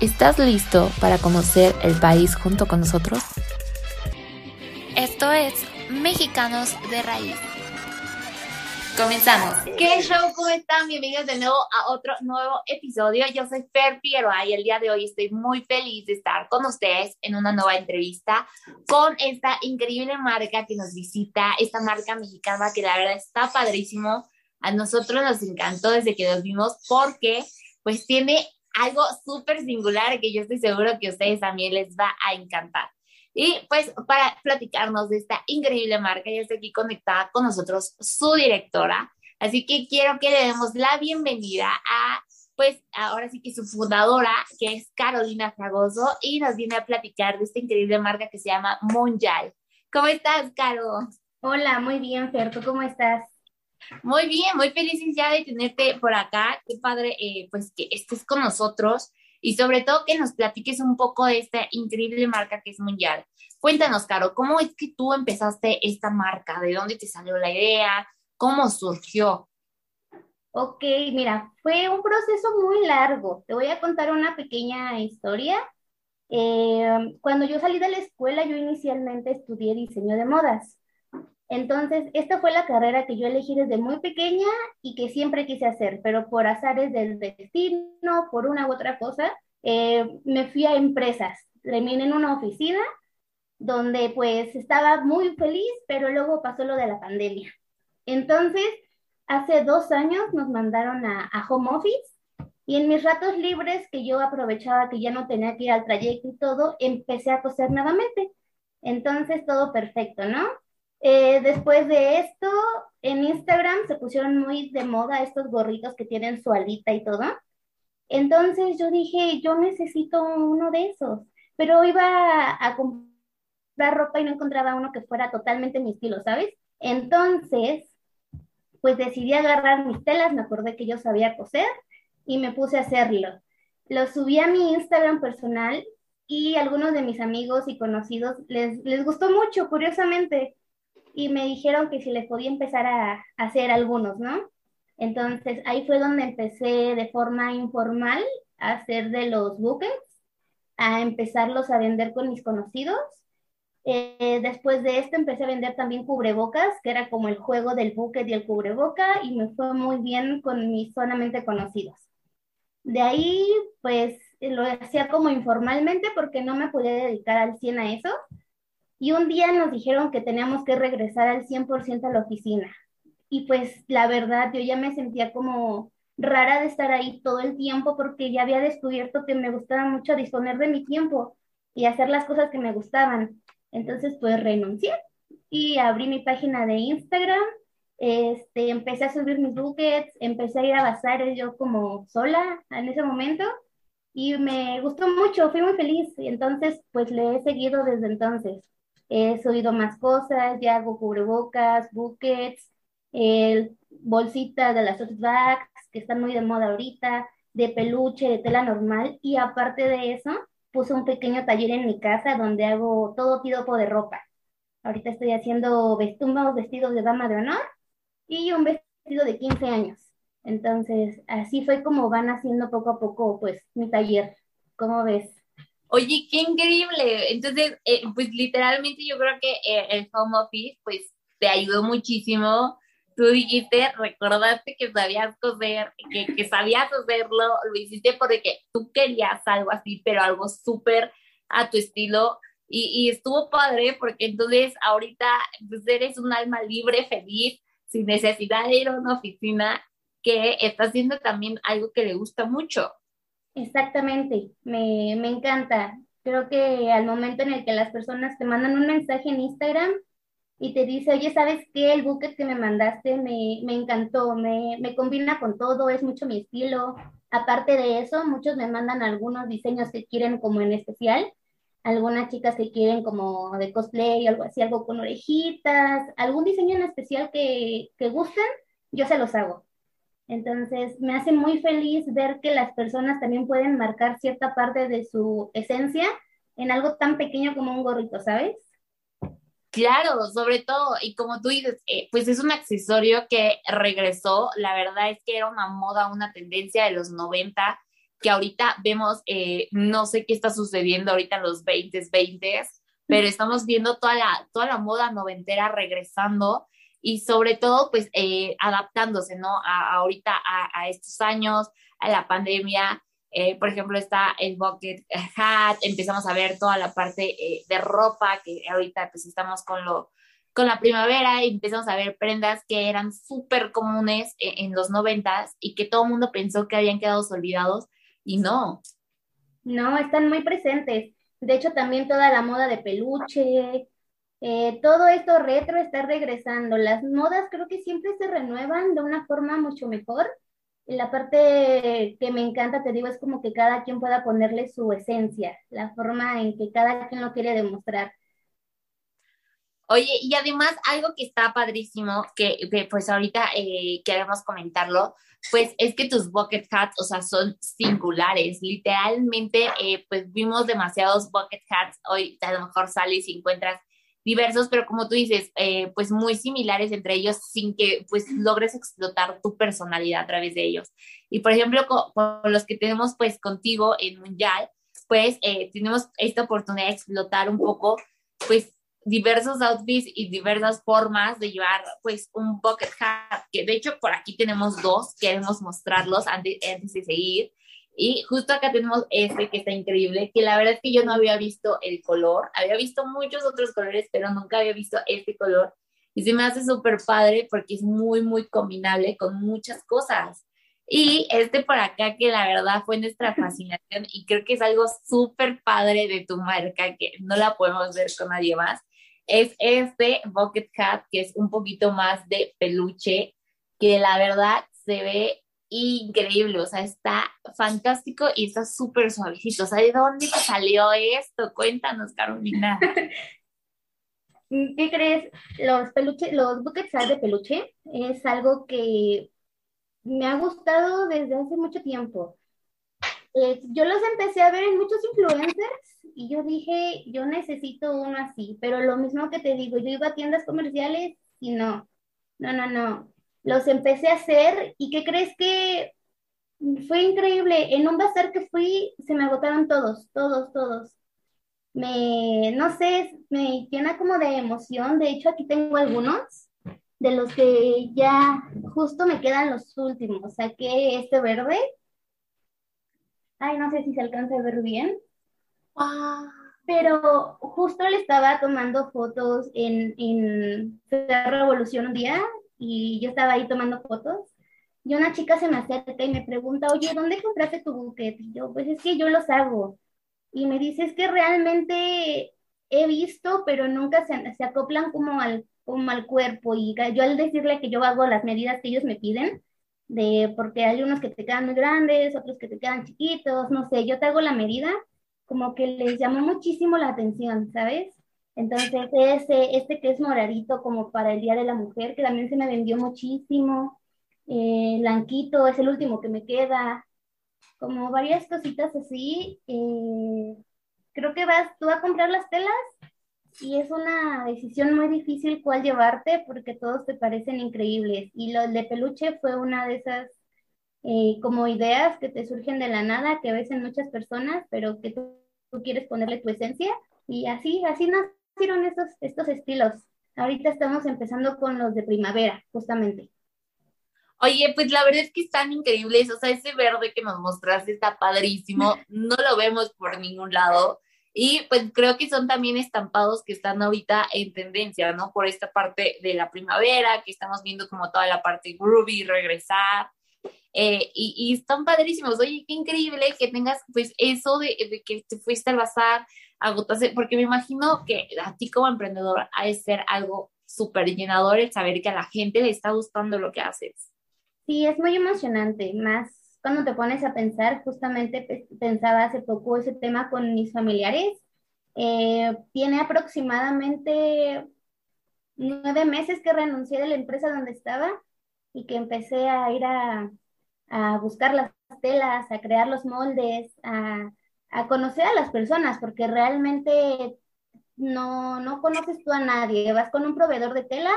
¿Estás listo para conocer el país junto con nosotros? Esto es Mexicanos de Raíz. Comenzamos. ¿Qué show? ¿Cómo están? Bienvenidos de nuevo a otro nuevo episodio. Yo soy Fer Figueroa y el día de hoy estoy muy feliz de estar con ustedes en una nueva entrevista con esta increíble marca que nos visita, esta marca mexicana que la verdad está padrísimo. A nosotros nos encantó desde que nos vimos porque pues tiene algo súper singular que yo estoy seguro que a ustedes también les va a encantar. Y pues para platicarnos de esta increíble marca, ya está aquí conectada con nosotros su directora. Así que quiero que le demos la bienvenida a, pues ahora sí que su fundadora, que es Carolina Fragoso, y nos viene a platicar de esta increíble marca que se llama Monjal. ¿Cómo estás, Caro? Hola, muy bien, Fer, cómo estás? Muy bien, muy feliz ya de tenerte por acá. Qué padre, eh, pues que estés con nosotros y sobre todo que nos platiques un poco de esta increíble marca que es Mundial. Cuéntanos, Caro, ¿cómo es que tú empezaste esta marca? ¿De dónde te salió la idea? ¿Cómo surgió? Ok, mira, fue un proceso muy largo. Te voy a contar una pequeña historia. Eh, cuando yo salí de la escuela, yo inicialmente estudié diseño de modas. Entonces, esta fue la carrera que yo elegí desde muy pequeña y que siempre quise hacer, pero por azares del destino, por una u otra cosa, eh, me fui a empresas. Terminé en una oficina donde pues estaba muy feliz, pero luego pasó lo de la pandemia. Entonces, hace dos años nos mandaron a, a home office y en mis ratos libres que yo aprovechaba que ya no tenía que ir al trayecto y todo, empecé a coser nuevamente. Entonces, todo perfecto, ¿no? Eh, después de esto, en Instagram se pusieron muy de moda estos gorritos que tienen su alita y todo. Entonces yo dije, yo necesito uno de esos, pero iba a, comprar ropa y no encontraba uno que fuera totalmente mi estilo, ¿sabes? Entonces, pues decidí agarrar mis telas, me acordé que yo sabía coser y me puse a hacerlo. Lo subí a mi Instagram personal y algunos de mis amigos y conocidos les, les gustó mucho, curiosamente y me dijeron que si les podía empezar a, hacer algunos, ¿no? Entonces ahí fue donde empecé de forma informal a hacer de los buckets, a empezarlos a vender con mis conocidos. Eh, después de esto empecé a vender también cubrebocas, que era como el juego del bucket y el cubreboca, y me fue muy bien con mis solamente conocidos. De ahí, pues lo hacía como informalmente porque no me podía dedicar al 100 a eso, y un día nos dijeron que teníamos que regresar al 100% a la oficina. Y pues la verdad, yo ya me sentía como rara de estar ahí todo el tiempo porque ya había descubierto que me gustaba mucho disponer de mi tiempo y hacer las cosas que me gustaban. Entonces, pues renuncié y abrí mi página de Instagram. Este, empecé a subir mis buckets, empecé a ir a bazares yo como sola en ese momento y me gustó mucho, fui muy feliz. Y entonces, pues le he seguido desde entonces he subido más cosas, ya hago cubrebocas, buckets, el, bolsitas de las tote bags, que están muy de moda ahorita, de peluche, de tela normal, y aparte de eso, puse un pequeño taller en mi casa donde hago todo tipo de ropa. Ahorita estoy haciendo vestidos de dama de honor y un vestido de 15 años. Entonces, así fue como van haciendo poco a poco, pues, mi taller. ¿Cómo ves? Oye, qué increíble. Entonces, eh, pues literalmente yo creo que eh, el home office, pues te ayudó muchísimo. Tú dijiste, recordaste que sabías coser, que, que sabías hacerlo, lo hiciste porque tú querías algo así, pero algo súper a tu estilo. Y, y, estuvo padre porque entonces ahorita pues eres un alma libre, feliz, sin necesidad de ir a una oficina, que está haciendo también algo que le gusta mucho. Exactamente, me, me encanta. Creo que al momento en el que las personas te mandan un mensaje en Instagram y te dice, oye, ¿sabes qué? El bucket que me mandaste me, me encantó, me, me combina con todo, es mucho mi estilo. Aparte de eso, muchos me mandan algunos diseños que quieren como en especial algunas chicas que quieren como de cosplay, algo así, algo con orejitas, algún diseño en especial que, que gusten, yo se los hago. Entonces, me hace muy feliz ver que las personas también pueden marcar cierta parte de su esencia en algo tan pequeño como un gorrito, ¿sabes? Claro, sobre todo, y como tú dices, eh, pues es un accesorio que regresó, la verdad es que era una moda, una tendencia de los 90, que ahorita vemos, eh, no sé qué está sucediendo ahorita en los 20, 20, pero estamos viendo toda la, toda la moda noventera regresando y sobre todo pues eh, adaptándose, ¿no? A, ahorita a, estos años, a la pandemia, eh, por ejemplo, está el bucket hat, empezamos a ver toda la parte eh, de ropa, que ahorita pues estamos con, lo, con la primavera y empezamos a ver prendas que eran súper comunes en, en, los noventas y que todo el mundo pensó que habían quedado olvidados y no. No, están muy presentes. De hecho, también toda la moda de peluche, eh, todo esto retro está regresando. Las modas creo que siempre se renuevan de una forma mucho mejor la parte que me encanta, te digo, es como que cada quien pueda ponerle su esencia, la forma en que cada quien lo quiere demostrar. Oye, y además algo que está padrísimo, que, que pues ahorita eh, queremos comentarlo, pues es que tus bucket hats, o sea, son singulares. Literalmente, eh, pues vimos demasiados bucket hats. Hoy a lo mejor sales y encuentras diversos, pero como tú dices, eh, pues muy similares entre ellos sin que pues logres explotar tu personalidad a través de ellos. Y por ejemplo, con, los que tenemos pues contigo en Mundial, pues eh, tenemos esta oportunidad de explotar un poco pues diversos outfits y diversas formas de llevar pues un bucket hat, que de hecho por aquí tenemos dos, queremos mostrarlos antes, antes de seguir. Y justo acá tenemos este que está increíble, que la verdad es que yo no había visto el color, había visto muchos otros colores, pero nunca había visto este color. Y se me hace súper padre porque es muy, muy combinable con muchas cosas. Y este por acá que la verdad fue nuestra fascinación y creo que es algo súper padre de tu marca que no la podemos ver con nadie más. Es este bucket hat que es un poquito más de peluche que la verdad se ve increíble, o sea, está fantástico y está súper suavecito. O sea, ¿de dónde salió esto? Cuéntanos, Carolina. ¿Qué crees? Los peluches, los buckets de peluche es algo que me ha gustado desde hace mucho tiempo. Eh, yo los empecé a ver en muchos influencers y yo dije, yo necesito uno así, pero lo mismo que te digo, yo iba a tiendas comerciales y no, no, no, no los empecé a hacer y ¿qué crees que fue increíble? En un bazar que fui se me agotaron todos, todos, todos. Me, no sé, me llena como de emoción. De hecho, aquí tengo algunos de los que ya justo me quedan los últimos. Saqué este verde. Ay, no sé si se alcanza a ver bien. Pero justo le estaba tomando fotos en, en Revolución un día y yo estaba ahí tomando fotos y una chica se me acerca y me pregunta, oye, ¿dónde compraste tu buquete? Y yo, pues es que yo los hago. Y me dice, es que realmente he visto, pero nunca se, se acoplan como al, como al cuerpo. Y yo al decirle que yo hago las medidas que ellos me piden, de, porque hay unos que te quedan muy grandes, otros que te quedan chiquitos, no sé, yo te hago la medida, como que les llamó muchísimo la atención, ¿sabes? Entonces, ese, este que es moradito como para el Día de la Mujer, que también se me vendió muchísimo. Eh, blanquito es el último que me queda. Como varias cositas así. Eh, creo que vas tú a comprar las telas y es una decisión muy difícil cuál llevarte porque todos te parecen increíbles. Y lo de peluche fue una de esas eh, como ideas que te surgen de la nada, que ves en muchas personas, pero que tú, tú quieres ponerle tu esencia. Y así, así nace estos, estos estilos? Ahorita estamos empezando con los de primavera, justamente. Oye, pues la verdad es que están increíbles, o sea, ese verde que nos mostraste está padrísimo, no lo vemos por ningún lado. Y pues creo que son también estampados que están ahorita en tendencia, ¿no? Por esta parte de la primavera, que estamos viendo como toda la parte groovy regresar. Eh, y, y, están padrísimos. Oye, qué increíble que tengas pues eso de, de que te fuiste al bazar, agotarse, porque me imagino que a ti como emprendedor ha de ser algo súper llenador el saber que a la gente le está gustando lo que haces. Sí, es muy emocionante, más cuando te pones a pensar, justamente pensaba hace poco ese tema con mis familiares Eh, tiene aproximadamente nueve meses que renuncié de la empresa donde estaba y que empecé a ir a, a buscar las telas, a crear los moldes, a, a, conocer a las personas, porque realmente no, no conoces tú a nadie. Vas con un proveedor de tela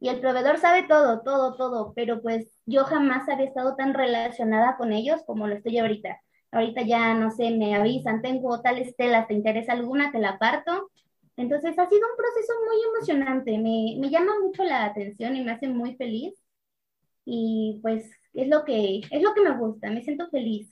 y el proveedor sabe todo, todo, todo, pero pues yo jamás había estado tan relacionada con ellos como lo estoy ahorita. Ahorita ya, no sé, me avisan, tengo tales telas, ¿te interesa alguna? Te la parto. Entonces ha sido un proceso muy emocionante, me, me llama mucho la atención y me hace muy feliz. Y pues es lo que, es lo que me gusta, me siento feliz.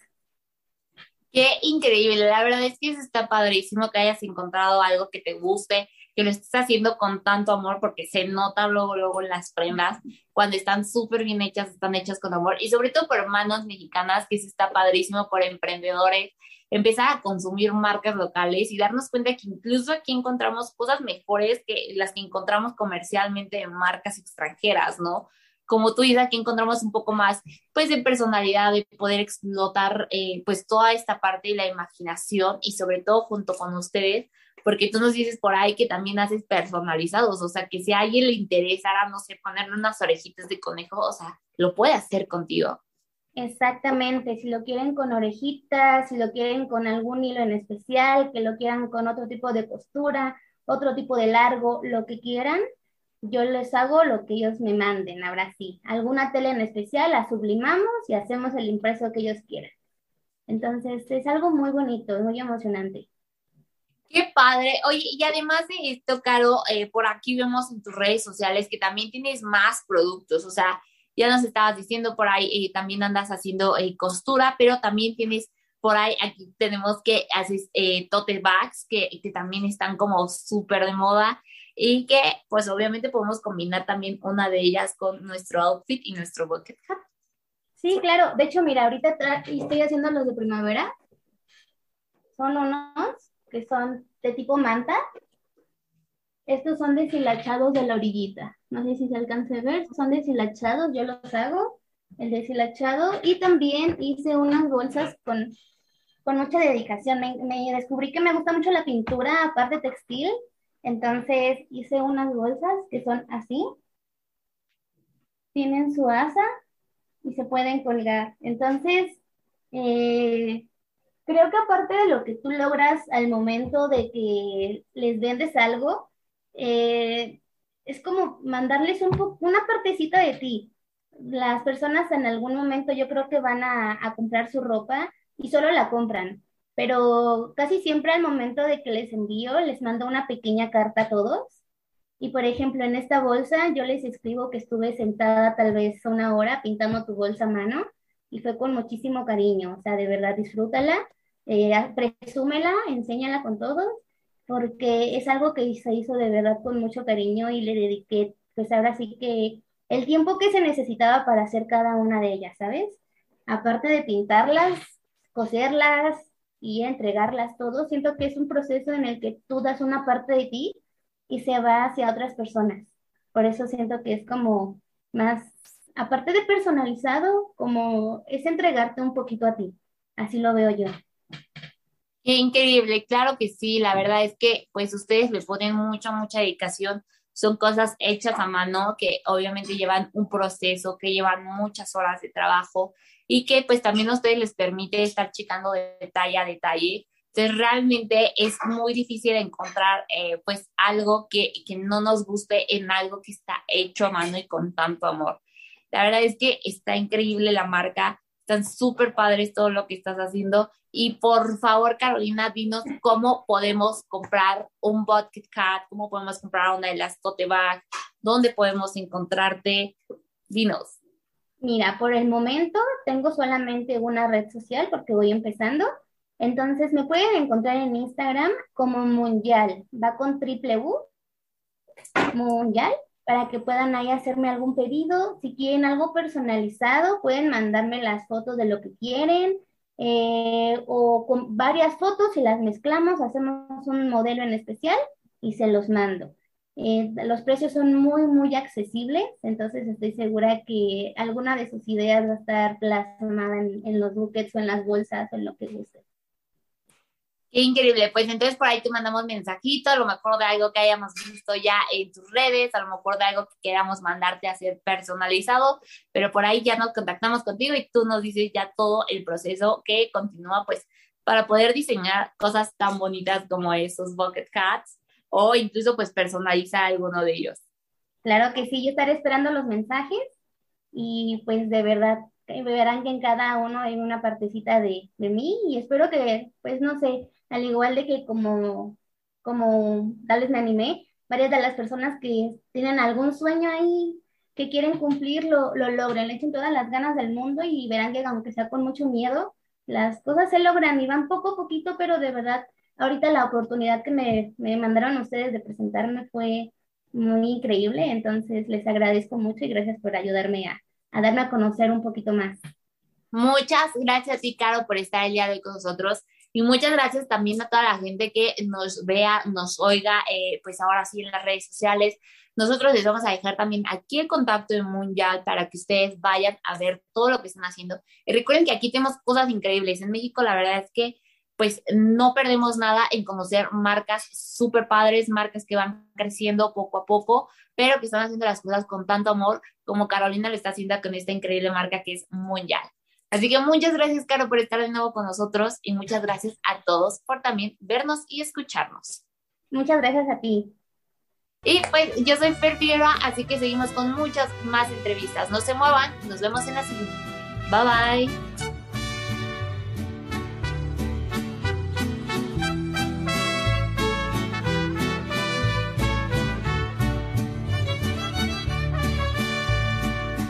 Qué increíble, la verdad es que está padrísimo que hayas encontrado algo que te guste, que lo estés haciendo con tanto amor, porque se nota luego, luego en las prendas, cuando están súper bien hechas, están hechas con amor, y sobre todo por manos mexicanas, que se está padrísimo, por emprendedores, empezar a consumir marcas locales y darnos cuenta que incluso aquí encontramos cosas mejores que las que encontramos comercialmente en marcas extranjeras, ¿no? Como tú dices, aquí encontramos un poco más, pues, de personalidad, de poder explotar, eh, pues, toda esta parte de la imaginación y sobre todo junto con ustedes, porque tú nos dices por ahí que también haces personalizados, o sea, que si a alguien le interesara, no sé, ponerle unas orejitas de conejo, o sea, lo puede hacer contigo. Exactamente, si lo quieren con orejitas, si lo quieren con algún hilo en especial, que lo quieran con otro tipo de costura, otro tipo de largo, lo que quieran, yo les hago lo que ellos me manden, ahora sí. Alguna tela en especial la sublimamos y hacemos el impreso que ellos quieran. Entonces es algo muy bonito, muy emocionante. Qué padre. Oye, y además de esto, Caro, eh, por aquí vemos en tus redes sociales que también tienes más productos. O sea, ya nos estabas diciendo por ahí, eh, también andas haciendo eh, costura, pero también tienes por ahí, aquí tenemos que haces tote bags, que, que también están como súper de moda y que pues obviamente podemos combinar también una de ellas con nuestro outfit y nuestro bucket hat. Sí, claro. De hecho, mira, ahorita estoy haciendo los de primavera. Son unos que son de tipo manta. Estos son deshilachados de la orillita. No sé si se alcance a ver. Son deshilachados, yo los hago. El deshilachado. Y también hice unas bolsas con, con mucha dedicación. Me, me descubrí que me gusta mucho la pintura, aparte textil entonces hice unas bolsas que son así. Tienen su asa y se pueden colgar. Entonces, eh, creo que aparte de lo que tú logras al momento de que les vendes algo, eh, es como mandarles un una partecita de ti. Las personas en algún momento yo creo que van a comprar su ropa y solo la compran pero casi siempre al momento de que les envío, les mando una pequeña carta a todos. Y por ejemplo, en esta bolsa yo les escribo que estuve sentada tal vez una hora pintando tu bolsa a mano y fue con muchísimo cariño. O sea, de verdad, disfrútala, eh, presúmela, enséñala con todos, porque es algo que se hizo de verdad con mucho cariño y le dediqué, pues ahora sí que el tiempo que se necesitaba para hacer cada una de ellas, ¿sabes? Aparte de pintarlas, coserlas, y entregarlas todo, siento que es un proceso en el que tú das una parte de ti y se va hacia otras personas. Por eso siento que es como más, aparte de personalizado, como es entregarte un poquito a ti. Así lo veo yo. Qué increíble, claro que sí, la verdad es que pues ustedes les ponen mucha, mucha dedicación, son cosas hechas a mano que obviamente llevan un proceso, que llevan muchas horas de trabajo y que pues también a ustedes les permite estar checando de detalle a detalle. Entonces realmente es muy difícil encontrar eh, pues algo que, que no nos guste en algo que está hecho a mano y con tanto amor. La verdad es que está increíble la marca, están súper padres todo lo que estás haciendo. Y por favor, Carolina, dinos cómo podemos comprar un Bucket Cat, cómo podemos comprar una de las tote bag, dónde podemos encontrarte. Dinos. Mira, por el momento tengo solamente una red social porque voy empezando. Entonces me pueden encontrar en Instagram como Mundial. Va con triple U, Mundial, para que puedan ahí hacerme algún pedido. Si quieren algo personalizado, pueden mandarme las fotos de lo que quieren eh, o con varias fotos y las mezclamos, hacemos un modelo en especial y se los mando. Eh, los precios son muy, muy accesibles, entonces estoy segura que alguna de sus ideas va a estar plasmada en, los buckets o en las bolsas o en lo que guste. Qué increíble. Pues entonces por ahí te mandamos mensajito, a lo mejor de algo que hayamos visto ya en tus redes, a lo mejor de algo que queramos mandarte a hacer personalizado, pero por ahí ya nos contactamos contigo y tú nos dices ya todo el proceso que continúa pues para poder diseñar cosas tan bonitas como esos bucket hats o incluso pues personalizar alguno de ellos. Claro que sí, yo estaré esperando los mensajes y pues de verdad verán que en cada uno hay una partecita de, de mí y espero que pues no sé, al igual de que como, como tal vez me animé, varias de las personas que tienen algún sueño ahí que quieren cumplir lo, lo logren, le echen todas las ganas del mundo y verán que aunque sea con mucho miedo, las cosas se logran y van poco a poquito, pero de verdad, ahorita la oportunidad que me, me mandaron ustedes de presentarme fue muy increíble, entonces les agradezco mucho y gracias por ayudarme a, a darme a conocer un poquito más. Muchas gracias, y Caro, por estar el día de hoy con nosotros. Y muchas gracias también a toda la gente que nos vea, nos oiga, eh, pues ahora sí en las redes sociales. Nosotros les vamos a dejar también aquí el contacto de Mundial para que ustedes vayan a ver todo lo que están haciendo. Y recuerden que aquí tenemos cosas increíbles. En México la verdad es que pues no perdemos nada en conocer marcas súper padres, marcas que van creciendo poco a poco, pero que están haciendo las cosas con tanto amor como Carolina lo está haciendo con esta increíble marca que es Mundial. Así que muchas gracias, Caro, por estar de nuevo con nosotros y muchas gracias a todos por también vernos y escucharnos. Muchas gracias a ti. Y pues yo soy Fer Figueroa, así que seguimos con muchas más entrevistas. No se muevan, nos vemos en la siguiente. Bye bye.